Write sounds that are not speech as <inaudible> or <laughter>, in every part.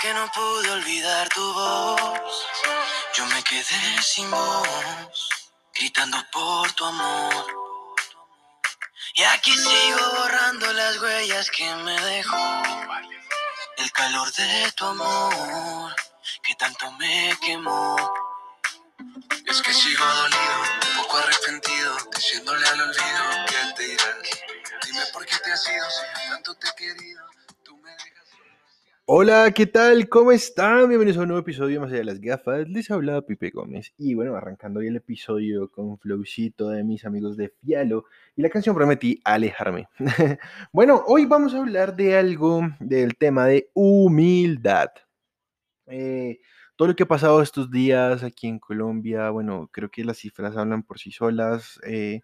que no pude olvidar tu voz. Yo me quedé sin voz, gritando por tu amor. Y aquí sigo borrando las huellas que me dejó el calor de tu amor que tanto me quemó. Es que sigo dolido, un poco arrepentido, diciéndole al olvido que te dirán. Dime por qué te has ido, si tanto te he querido. Hola, ¿qué tal? ¿Cómo están? Bienvenidos a un nuevo episodio más allá de las gafas. Les habla Pipe Gómez. Y bueno, arrancando hoy el episodio con flowcito de mis amigos de Fialo y la canción Prometí alejarme. <laughs> bueno, hoy vamos a hablar de algo del tema de humildad. Eh, todo lo que ha pasado estos días aquí en Colombia, bueno, creo que las cifras hablan por sí solas. eh,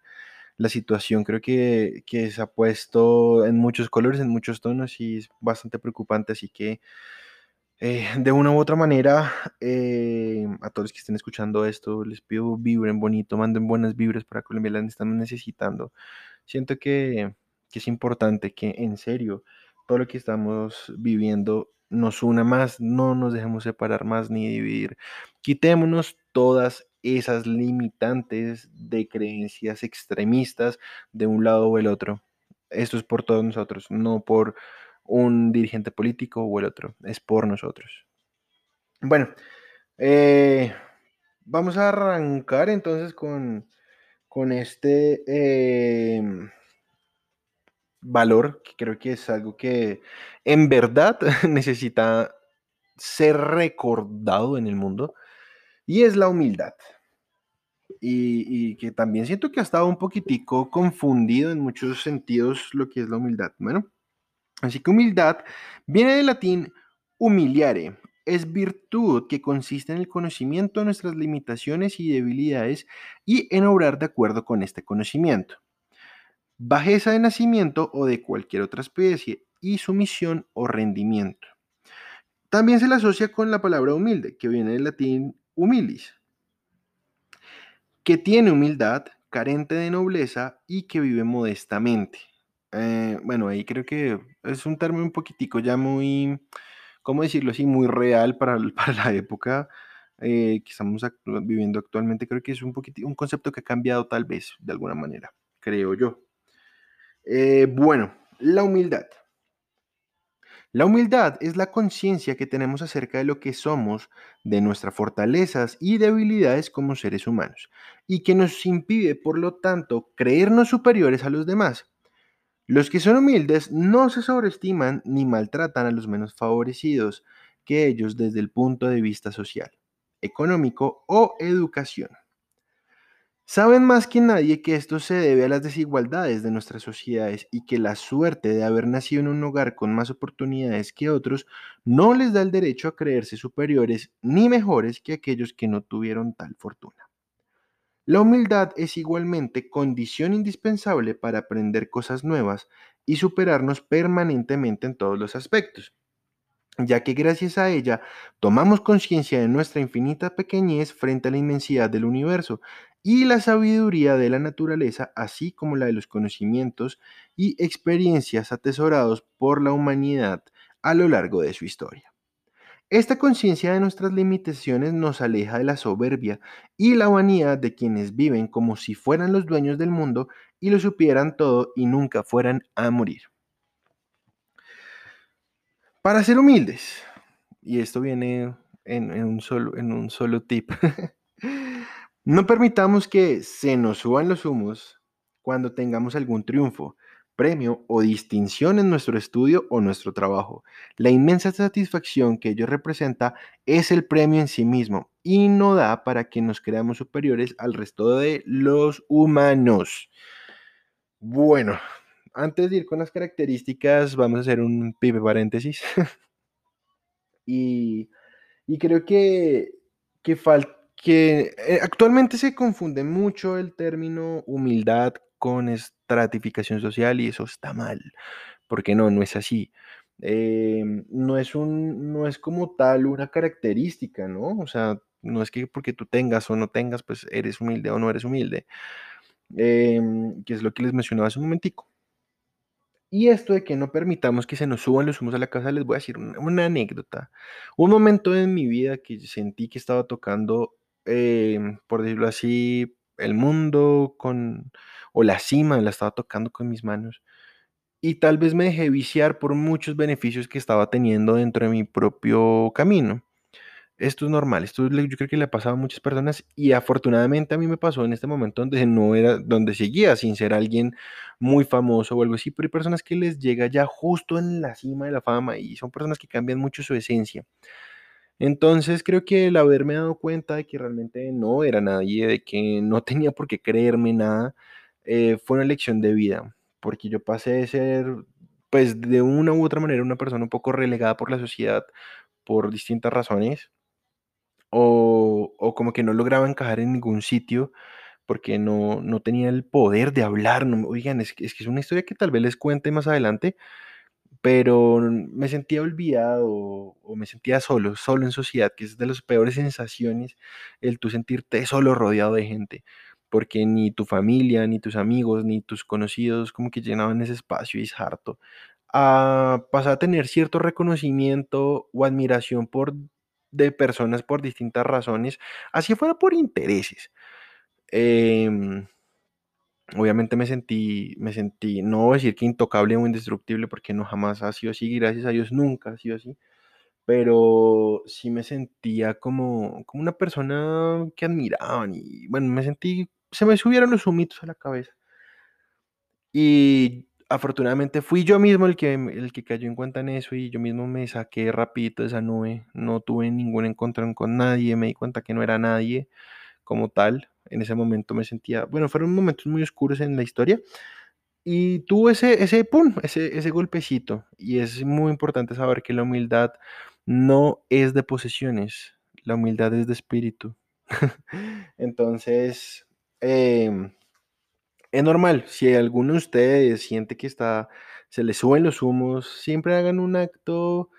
la situación creo que, que se ha puesto en muchos colores, en muchos tonos y es bastante preocupante. Así que eh, de una u otra manera, eh, a todos los que estén escuchando esto, les pido vibren bonito, manden buenas vibras para Colombia, las estamos necesitando. Siento que, que es importante que en serio todo lo que estamos viviendo nos una más, no nos dejemos separar más ni dividir. Quitémonos todas esas limitantes de creencias extremistas de un lado o el otro. Esto es por todos nosotros, no por un dirigente político o el otro, es por nosotros. Bueno, eh, vamos a arrancar entonces con, con este eh, valor, que creo que es algo que en verdad <laughs> necesita ser recordado en el mundo, y es la humildad. Y, que también siento que ha estado un poquitico confundido en muchos sentidos lo que es la humildad. Bueno, así que humildad viene del latín humiliare. Es virtud que consiste en el conocimiento de nuestras limitaciones y debilidades y en obrar de acuerdo con este conocimiento. Bajeza de nacimiento o de cualquier otra especie y sumisión o rendimiento. También se le asocia con la palabra humilde, que viene del latín humilis, que tiene humildad, carente de nobleza y que vive modestamente. Eh, bueno, ahí creo que es un término un poquitico ya muy, ¿cómo decirlo así? Muy real <laughs> para, la época eh, que estamos viviendo actualmente. Creo que es un poquitico, un concepto que ha cambiado tal vez de alguna manera, creo yo. Eh, bueno, la humildad. La humildad es la conciencia que tenemos acerca de lo que somos, de nuestras fortalezas y debilidades como seres humanos, y que nos impide, por lo tanto, creernos superiores a los demás. Los que son humildes no se sobreestiman ni maltratan a los menos favorecidos que ellos desde el punto de vista social, económico o educación. Saben más que nadie que esto se debe a las desigualdades de nuestras sociedades y que la suerte de haber nacido en un hogar con más oportunidades que otros no les da el derecho a creerse superiores ni mejores que aquellos que no tuvieron tal fortuna. La humildad es igualmente condición indispensable para aprender cosas nuevas y superarnos permanentemente en todos los aspectos ya que gracias a ella tomamos conciencia de nuestra infinita pequeñez frente a la inmensidad del universo y la sabiduría de la naturaleza, así como la de los conocimientos y experiencias atesorados por la humanidad a lo largo de su historia. Esta conciencia de nuestras limitaciones nos aleja de la soberbia y la vanidad de quienes viven como si fueran los dueños del mundo y lo supieran todo y nunca fueran a morir. Para ser humildes, y esto viene en, un, solo, en un solo tip, <laughs> no permitamos que se nos suban los humos cuando tengamos algún triunfo, premio o distinción en nuestro estudio o nuestro trabajo. La inmensa satisfacción que ello representa es el premio en sí mismo y no da para que nos creamos superiores al resto de los humanos. Bueno, antes de ir con las características, vamos a hacer un pipe paréntesis. <laughs> y, y creo que, que, fal- que eh, actualmente se confunde mucho el término humildad con estratificación social y eso está mal, porque no, no es así. Eh, no es un, no es como tal una característica, ¿no? O sea, no es que porque tú tengas o no tengas, pues eres humilde o no eres humilde, Em, que es lo que les mencionaba hace un momentico. Y esto de que no permitamos que se nos suban los humos a la casa, les voy a decir una, una anécdota. Un momento en mi vida que sentí que estaba tocando, eh, por decirlo así, el mundo con, o la cima, la estaba tocando con mis manos. Y tal vez me dejé viciar por muchos beneficios que estaba teniendo dentro de mi propio camino. Esto es normal, esto yo creo que le ha pasado a muchas personas y afortunadamente a mí me pasó en este momento donde no era, donde seguía sin ser alguien muy famoso o algo así, pero hay personas que les llega ya justo en la cima de la fama y son personas que cambian mucho su esencia. Entonces creo que el haberme dado cuenta de que realmente no era nadie, de que no tenía por qué creerme nada, eh, fue una lección de vida, porque yo pasé de ser, pues de una u otra manera, una persona un poco relegada por la sociedad por distintas razones o, o como que no lograba encajar en ningún sitio porque no, no tenía el poder de hablar. No, oigan, es, es que es una historia que tal vez les cuente más adelante, pero me sentía olvidado o me sentía solo, solo en sociedad, que es de las peores sensaciones el tú sentirte solo rodeado de gente, porque ni tu familia, ni tus amigos, ni tus conocidos como que llenaban ese espacio y es harto. A pasar a tener cierto reconocimiento o admiración por de personas por distintas razones, así fuera por intereses. Em, obviamente me sentí, me sentí, no decir que intocable o indestructible, porque no jamás ha sido así, gracias a Dios nunca ha sido así, pero sí me sentía como, como una persona que admiraban y bueno, me sentí, se me subieron los humitos a la cabeza. Y afortunadamente fui yo mismo el que, el que cayó en cuenta en eso y yo mismo me saqué rapidito de esa nube, no tuve ningún encontrón con nadie, me di cuenta que no era nadie como tal. En ese momento me sentía, bueno, fueron momentos muy oscuros en la historia y tuvo ese, ese, pum, ese, ese golpecito. Y es muy importante saber que la humildad no es de posesiones, la humildad es de espíritu. <laughs> Entonces, em, es normal, si alguno de ustedes siente que está, se le suben los humos, siempre hagan un acto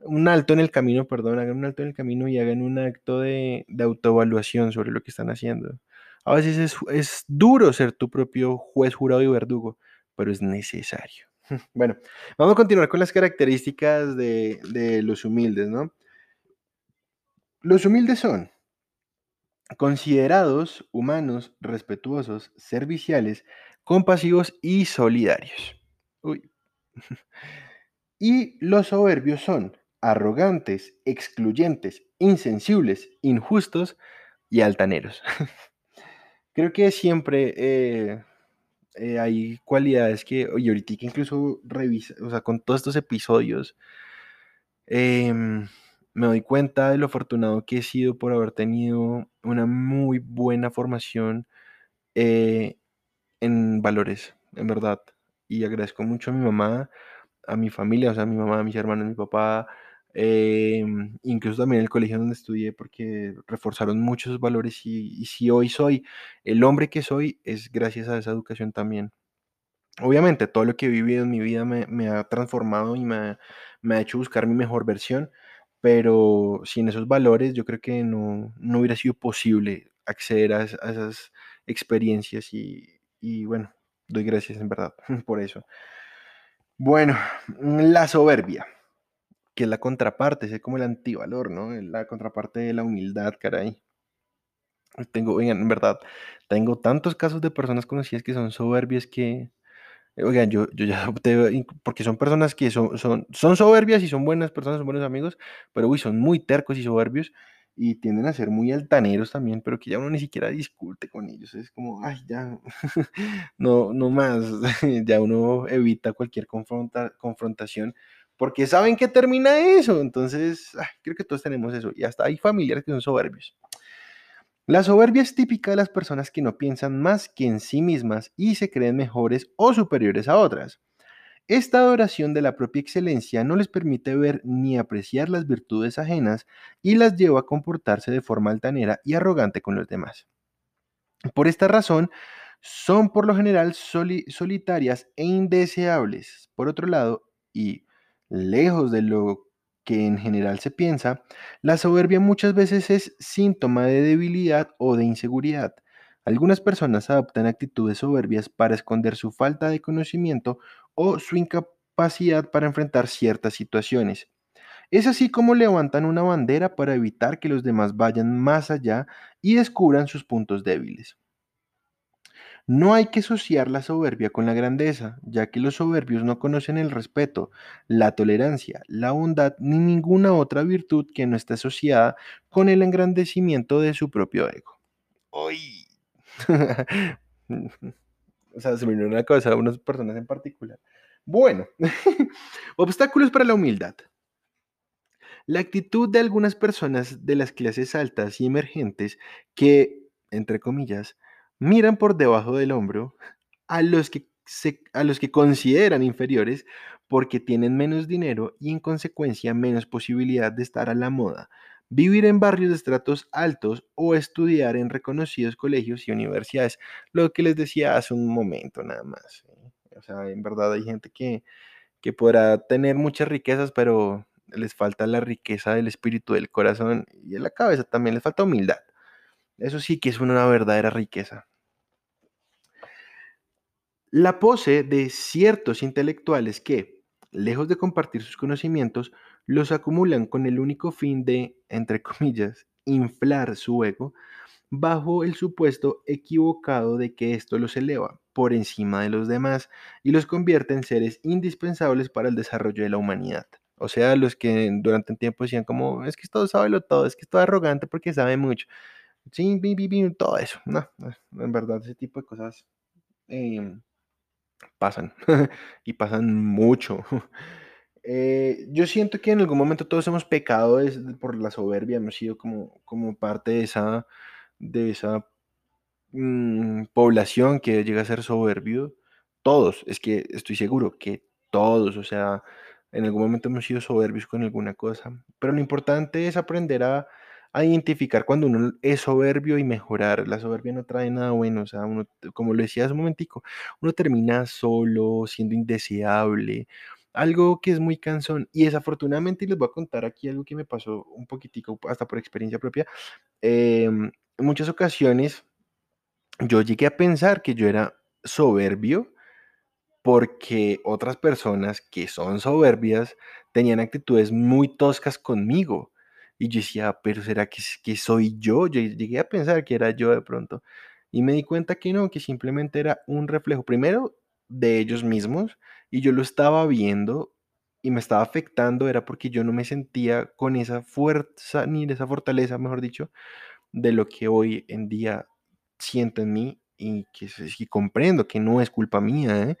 un alto en el camino, perdón, hagan un alto en el camino y hagan un acto de, autoevaluación sobre lo que están haciendo. A veces es, es duro ser tu propio juez, jurado y verdugo, pero es necesario. <laughs> Bueno, vamos a continuar con las características de, de los humildes, ¿no? Los humildes son considerados, humanos, respetuosos, serviciales, compasivos y solidarios. Uy. <laughs> Y los soberbios son arrogantes, excluyentes, insensibles, injustos y altaneros. <laughs> Creo que siempre eh, eh, hay cualidades que, y ahorita que incluso revisa, o sea, con todos estos episodios, em, me doy cuenta de lo afortunado que he sido por haber tenido una muy buena formación eh, en valores, en verdad. Y agradezco mucho a mi mamá a mi familia, o sea, a mi mamá, a mis hermanos, a mi papá, eh, incluso también el colegio donde estudié, porque reforzaron muchos valores y, si hoy soy el hombre que soy, es gracias a esa educación también. Obviamente, todo lo que he vivido en mi vida me, ha transformado y me, ha- hecho buscar mi mejor versión, pero sin esos valores yo creo que no, no hubiera sido posible acceder a, es- a esas experiencias y bueno, doy gracias en verdad <laughs> por eso. Bueno, la soberbia, que es la contraparte, es como el antivalor, ¿no? La contraparte de la humildad, caray. Tengo, oigan, en verdad, tengo tantos casos de personas conocidas que son soberbias que, eh, oigan, yo, yo ya <laughs> opté, porque son personas que son, son, son soberbias y son buenas personas, son buenos amigos, pero uy, son muy tercos y soberbios y tienden a ser muy altaneros también, pero que ya uno ni siquiera discute con ellos. Es como, ay, ya, <laughs> no, no más, <laughs> ya uno evita cualquier confronta- confrontación porque saben que termina eso. Entonces, ay, creo que todos tenemos eso. Y hasta hay familiares que son soberbios. La soberbia es típica de las personas que no piensan más que en sí mismas y se creen mejores o superiores a otras. Esta adoración de la propia excelencia no les permite ver ni apreciar las virtudes ajenas y las lleva a comportarse de forma altanera y arrogante con los demás. Por esta razón, son por lo general soli- solitarias e indeseables. Por otro lado, y lejos de lo que en general se piensa, la soberbia muchas veces es síntoma de debilidad o de inseguridad. Algunas personas adoptan actitudes soberbias para esconder su falta de conocimiento o su incapacidad para enfrentar ciertas situaciones. Es así como levantan una bandera para evitar que los demás vayan más allá y descubran sus puntos débiles. No hay que asociar la soberbia con la grandeza, ya que los soberbios no conocen el respeto, la tolerancia, la bondad ni ninguna otra virtud que no esté asociada con el engrandecimiento de su propio ego. ¡Uy! <laughs> o sea, se me vino una cosa unas personas en particular. Bueno, <laughs> obstáculos para la humildad. La actitud de algunas personas de las clases altas y emergentes que, entre comillas, miran por debajo del hombro a los que, a los que consideran inferiores porque tienen menos dinero y en consecuencia menos posibilidad de estar a la moda, vivir en barrios de estratos altos o estudiar en reconocidos colegios y universidades. Lo que les decía hace un momento nada más. ¿eh? O sea, en verdad hay gente que, que podrá tener muchas riquezas, pero les falta la riqueza del espíritu, del corazón y de la cabeza también, les falta humildad. Eso sí que es una verdadera riqueza. La pose de ciertos intelectuales que, lejos de compartir sus conocimientos, los acumulan con el único fin de, entre <laughs> comillas, inflar su ego, bajo el supuesto equivocado de que esto los eleva por encima de los demás y los convierte en seres indispensables para el desarrollo de la humanidad. O sea, los que durante un tiempo decían como, es que todo sabe lo todo, es que es todo arrogante porque sabe mucho. Sí, todo eso. No, en verdad, ese tipo de cosas em, pasan <laughs> y pasan mucho. <laughs> Eh, yo siento que en algún momento todos hemos pecado por la soberbia, hemos sido como, como parte de esa, de esa mm, población que llega a ser soberbio. Todos, es que estoy seguro que todos, o sea, en algún momento hemos sido soberbios con alguna cosa, pero lo importante es aprender a, identificar cuando uno es soberbio y mejorar. La soberbia no trae nada bueno, o sea, uno, como lo decía hace un momentico, uno termina solo, siendo indeseable, algo que es muy cansón. Y desafortunadamente, y les voy a contar aquí algo que me pasó un poquitico, hasta por experiencia propia, em, en muchas ocasiones yo llegué a pensar que yo era soberbio porque otras personas que son soberbias tenían actitudes muy toscas conmigo. Y yo decía, pero ¿será que, que soy yo? Yo llegué a pensar que era yo de pronto. Y me di cuenta que no, que simplemente era un reflejo, primero, de ellos mismos, y yo lo estaba viendo y me estaba afectando, era porque yo no me sentía con esa fuerza, ni esa fortaleza, mejor dicho, de lo que hoy en día siento en mí y que, que comprendo que no es culpa mía, ¿eh?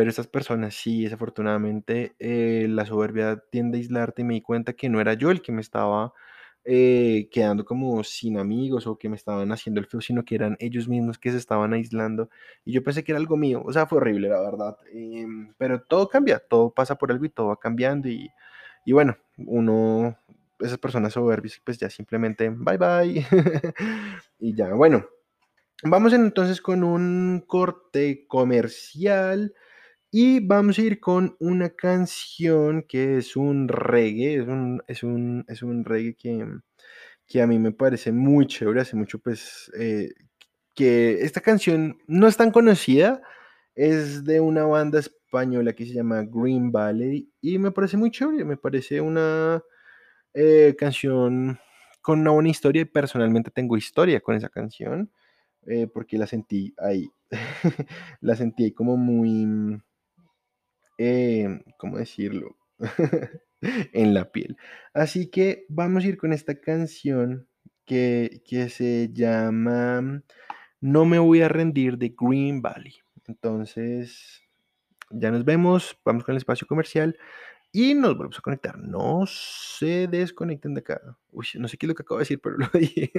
Pero estas personas sí, desafortunadamente, eh, la soberbia tiende a aislarte y me di cuenta que no era yo el que me estaba eh, quedando como sin amigos o que me estaban haciendo el feo, sino que eran ellos mismos que se estaban aislando. Y yo pensé que era algo mío, o sea, fue horrible, la verdad. Em, pero todo cambia, todo pasa por algo y todo va cambiando. Y, y bueno, uno, esas personas soberbias, pues ya simplemente, bye bye. <laughs> y ya, bueno. Vamos entonces con un corte comercial. Y vamos a ir con una canción que es un reggae, es un, es un, es un reggae que, que, a mí me parece muy chévere, hace mucho pues eh, que esta canción no es tan conocida, es de una banda española que se llama Green Valley y me parece muy chévere, me parece una eh, canción con una buena historia y personalmente tengo historia con esa canción eh, porque la sentí ahí, <laughs> la sentí como muy eh, ¿cómo decirlo? <laughs> en la piel. Así que vamos a ir con esta canción que, que se llama No me voy a rendir de Green Valley. Entonces, ya nos vemos, vamos con el espacio comercial y nos volvemos a conectar. No se desconecten de acá. Uy, no sé qué es lo que acabo de decir, pero <laughs> lo dije.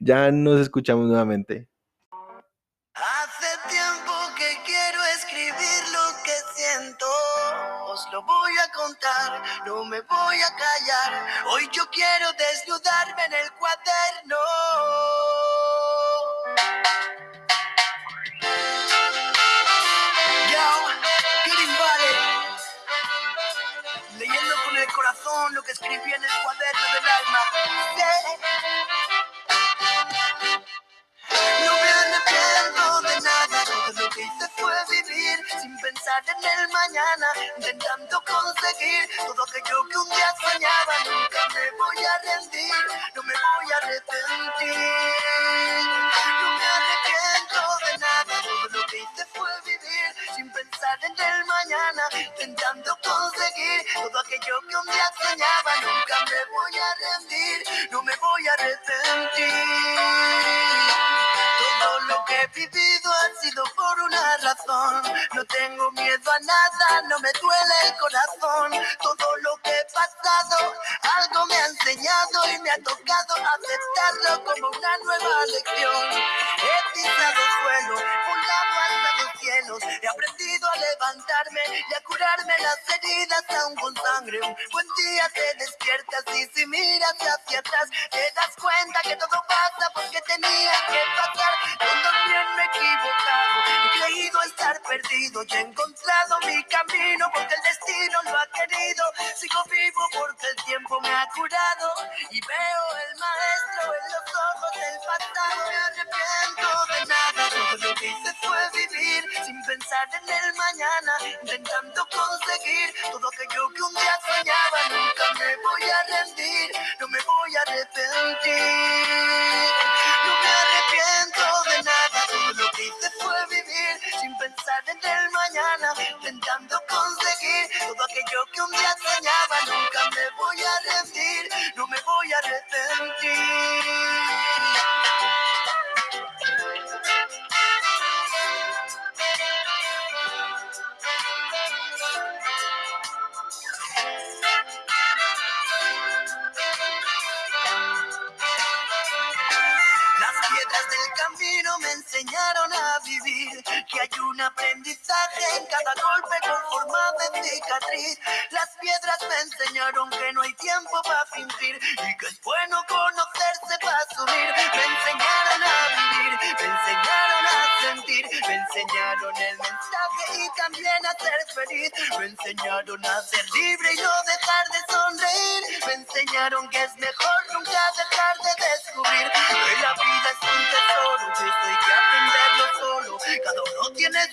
ya nos escuchamos nuevamente. Lo voy a contar, no me voy a callar. Hoy yo quiero desnudarme en el cuaderno. Yo, leyendo con el corazón lo que escribí en el cuaderno del alma. Pensar en el mañana, intentando conseguir todo aquello que un día soñaba. Nunca me voy a rendir, no me voy a arrepentir. No me arrepiento de nada, todo lo que hice fue vivir sin pensar en el mañana, intentando conseguir todo aquello que un día soñaba. Nunca me voy a rendir, no me voy a arrepentir. Todo lo que he nada, no me duele el corazón. Todo lo que he pasado, algo me ha enseñado y me ha tocado aceptarlo como una nueva lección. He pisado suelo, volado hasta los cielos. He aprendido a levantarme y a curarme las heridas aún con sangre. Un buen día te despiertas y si miras hacia atrás te das cuenta que todo pasa porque tenía que pasar. Yo también me he equivocado, estar perdido y he encontrado mi camino porque el destino lo ha querido. Sigo vivo porque el tiempo me ha curado y veo el maestro en los ojos del pasado. Me arrepiento de nada, todo lo que hice fue vivir sin pensar en el mañana, intentando conseguir todo aquello que un día soñaba. Nunca me voy a rendir, no me voy a arrepentir. Intentando conseguir todo aquello que un día soñaba. Nunca me voy a rendir, no me voy a arrepentir. Hay un aprendizaje en cada golpe con forma de cicatriz. Las piedras me enseñaron que no hay tiempo para fingir y que es bueno conocerse para subir. Me enseñaron a vivir, me enseñaron a sentir, me enseñaron el mensaje y también a ser feliz. Me enseñaron a ser libre y no dejar de sonreír. Me enseñaron que es mejor nunca dejar de descubrir que la vida es un tesoro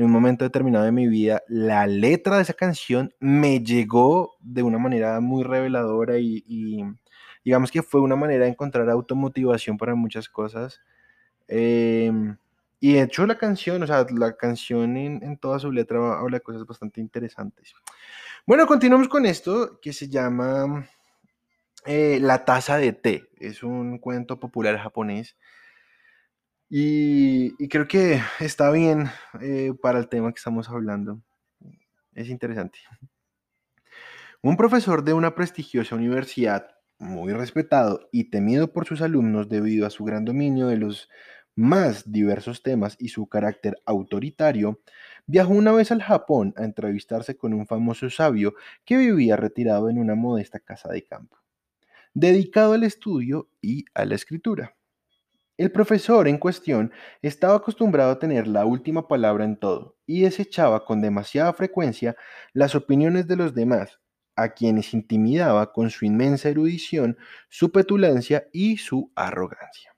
en un momento determinado de mi vida, la letra de esa canción me llegó de una manera muy reveladora y, y digamos que fue una manera de encontrar automotivación para muchas cosas. Em, y de hecho la canción, o sea, la canción en, en toda su letra habla de cosas bastante interesantes. Bueno, continuamos con esto que se llama eh, La taza de té. Es un cuento popular japonés. Y, creo que está bien eh, para el tema que estamos hablando. Es interesante. Un profesor de una prestigiosa universidad, muy respetado y temido por sus alumnos debido a su gran dominio de los más diversos temas y su carácter autoritario, viajó una vez al Japón a entrevistarse con un famoso sabio que vivía retirado en una modesta casa de campo, dedicado al estudio y a la escritura. El profesor en cuestión estaba acostumbrado a tener la última palabra en todo y desechaba con demasiada frecuencia las opiniones de los demás, a quienes intimidaba con su inmensa erudición, su petulancia y su arrogancia.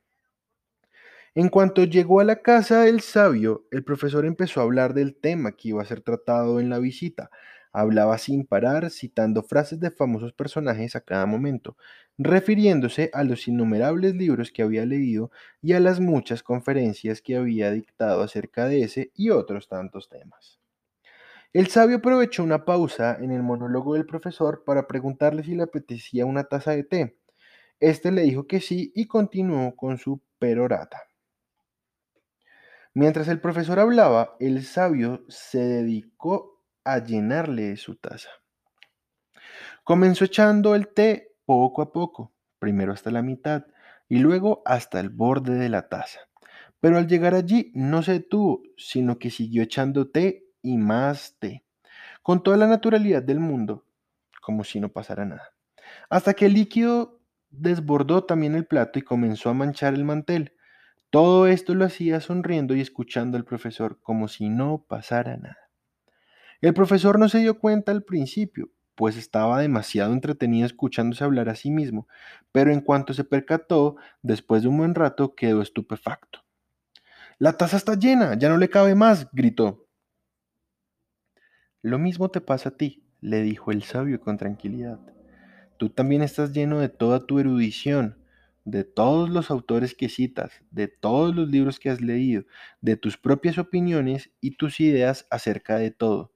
En cuanto llegó a la casa del sabio, el profesor empezó a hablar del tema que iba a ser tratado en la visita. Hablaba sin parar, citando frases de famosos personajes a cada momento, refiriéndose a los innumerables libros que había leído y a las muchas conferencias que había dictado acerca de ese y otros tantos temas. El sabio aprovechó una pausa en el monólogo del profesor para preguntarle si le apetecía una taza de té. Este le dijo que sí y continuó con su perorata. Mientras el profesor hablaba, el sabio se dedicó a llenarle su taza. Comenzó echando el té poco a poco, primero hasta la mitad y luego hasta el borde de la taza. Pero al llegar allí no se detuvo, sino que siguió echando té y más té. con toda la naturalidad del mundo, como si no pasara nada. Hasta que el líquido desbordó también el plato y comenzó a manchar el mantel. Todo esto lo hacía sonriendo y escuchando al profesor como si no pasara nada. El profesor no se dio cuenta al principio, pues estaba demasiado entretenido escuchándose hablar a sí mismo, pero en cuanto se percató, después de un buen rato, quedó estupefacto. La taza está llena, ya no le cabe más, gritó. Lo mismo te pasa a ti, le dijo el sabio con tranquilidad. Tú también estás lleno de toda tu erudición, de todos los autores que citas, de todos los libros que has leído, de tus propias opiniones y tus ideas acerca de todo.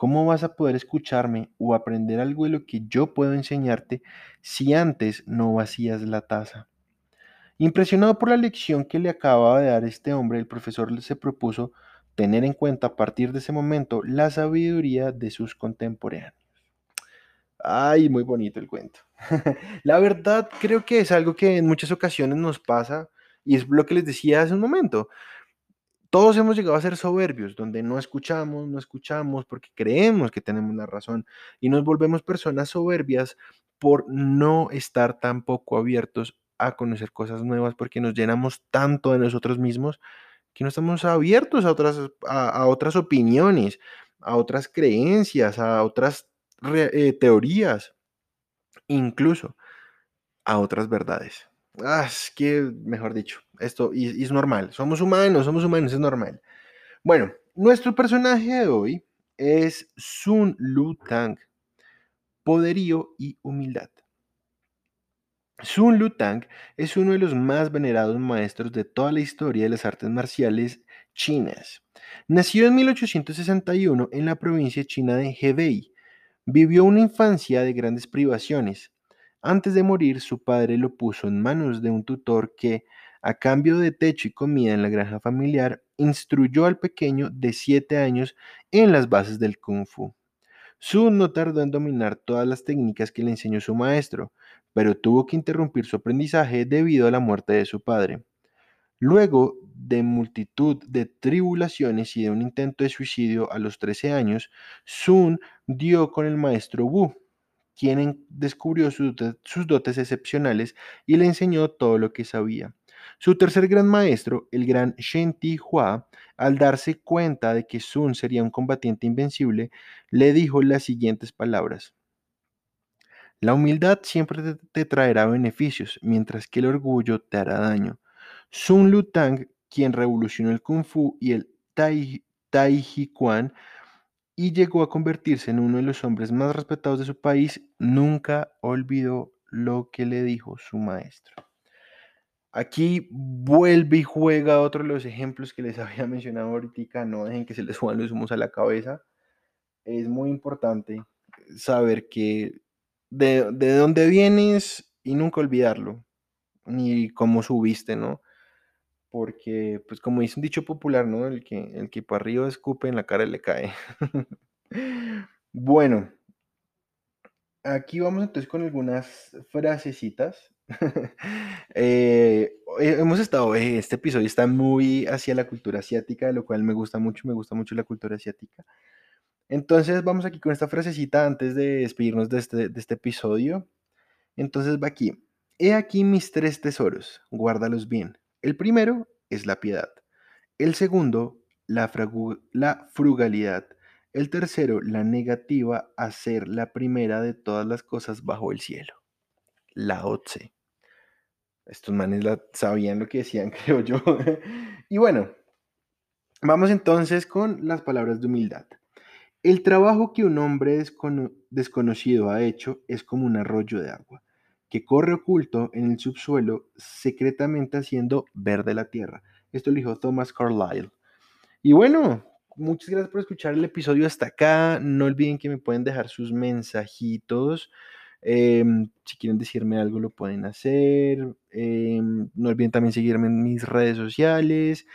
¿Cómo vas a poder escucharme o aprender algo de lo que yo puedo enseñarte si antes no vacías la taza? Impresionado por la lección que le acababa de dar este hombre, el profesor se propuso tener en cuenta a partir de ese momento la sabiduría de sus contemporáneos. Ay, muy bonito el cuento. <laughs> la verdad, creo que es algo que en muchas ocasiones nos pasa y es lo que les decía hace un momento. Todos hemos llegado a ser soberbios, donde no escuchamos, no escuchamos porque creemos que tenemos la razón y nos volvemos personas soberbias por no estar tan poco abiertos a conocer cosas nuevas porque nos llenamos tanto de nosotros mismos que no estamos abiertos a otras, a, otras opiniones, a otras creencias, a otras eh, teorías, incluso a otras verdades. Ah, es que, mejor dicho, esto es normal. Somos humanos, somos humanos, es normal. Bueno, nuestro personaje de hoy es Sun Lu Tang, poderío y humildad. Sun Lutang es uno de los más venerados maestros de toda la historia de las artes marciales chinas. Nació en 1861 en la provincia china de Hebei. Vivió una infancia de grandes privaciones. Antes de morir, su padre lo puso en manos de un tutor que, a cambio de techo y comida en la granja familiar, instruyó al pequeño de 7 años en las bases del kung fu. Sun no tardó en dominar todas las técnicas que le enseñó su maestro, pero tuvo que interrumpir su aprendizaje debido a la muerte de su padre. Luego de multitud de tribulaciones y de un intento de suicidio a los 13 años, Sun dio con el maestro Wu, quien descubrió sus dotes excepcionales y le enseñó todo lo que sabía. Su tercer gran maestro, el gran Shen Ti Hua, al darse cuenta de que Sun sería un combatiente invencible, le dijo las siguientes palabras. La humildad siempre te, traerá beneficios, mientras que el orgullo te hará daño. Sun Lutang, quien revolucionó el Kung Fu y el Tai, tai y llegó a convertirse en uno de los hombres más respetados de su país, nunca olvidó lo que le dijo su maestro. Aquí vuelve y juega otro de los ejemplos que les <laughs> había mencionado ahorita, no dejen que se les suban los humos a la cabeza. Es muy importante saber que de, dónde vienes y nunca olvidarlo, ni cómo subiste, ¿no? Porque, pues como dice un dicho popular, ¿no? El que, el que para arriba escupe, en la cara le cae. <laughs> bueno, aquí vamos entonces con algunas frasecitas. <laughs> Eh, hemos estado, eh, este episodio está muy hacia la cultura asiática, lo cual me gusta mucho, me gusta mucho la cultura asiática. Entonces vamos aquí con esta frasecita antes de despedirnos de este, de este episodio. Entonces va aquí. He aquí mis tres tesoros, guárdalos bien. El primero es la piedad. El segundo, la, frugalidad. El tercero, la negativa a ser la primera de todas las cosas bajo el cielo. La Otse. Estos manes sabían lo que decían, <laughs> creo yo. y bueno, vamos entonces con las palabras de humildad. El trabajo que un hombre desconocido ha hecho es como un arroyo de agua, que corre oculto en el subsuelo, secretamente haciendo verde la tierra. Esto lo dijo Thomas Carlyle. Y bueno, muchas gracias por escuchar el episodio hasta acá. No olviden que me pueden dejar sus mensajitos. Em, si quieren decirme algo, lo pueden hacer. Em, no olviden también seguirme en mis redes sociales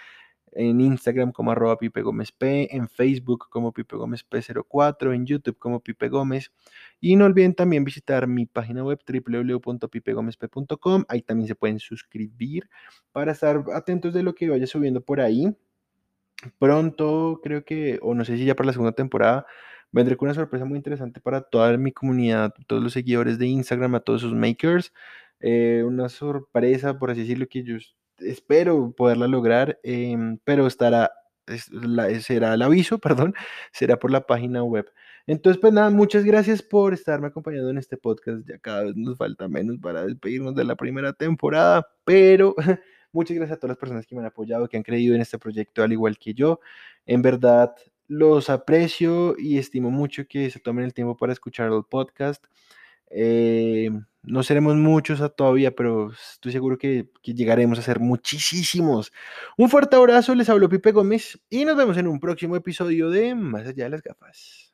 en Instagram como arroba Pipe Gómez P, en Facebook como Pipe Gómez P04, en YouTube como Pipe Gómez. Y no olviden también visitar mi página web www.pipegomezp.com. Ahí también se pueden suscribir para estar atentos de lo que vaya subiendo por ahí. Pronto, creo que, o no sé si ya para la segunda temporada, vendré con una sorpresa muy interesante para toda mi comunidad, todos los seguidores de Instagram, a todos sus makers. Eh, una sorpresa, por así decirlo, que yo espero poderla lograr, em, pero estará, será el aviso, <laughs> perdón, será por la página web. Entonces, pues nada, muchas gracias por estarme acompañando en este podcast. Ya cada vez nos falta menos para despedirnos de la primera temporada, pero <laughs> muchas gracias a todas las personas que me han apoyado, que han creído en este proyecto al igual que yo. En verdad, los aprecio y estimo mucho que se tomen el tiempo para escuchar el podcast. Eh, no seremos muchos todavía, pero estoy seguro que, que, llegaremos a ser muchísimos. Un fuerte abrazo, les hablo Pipe Gómez y nos vemos en un próximo episodio de Más allá de las gafas.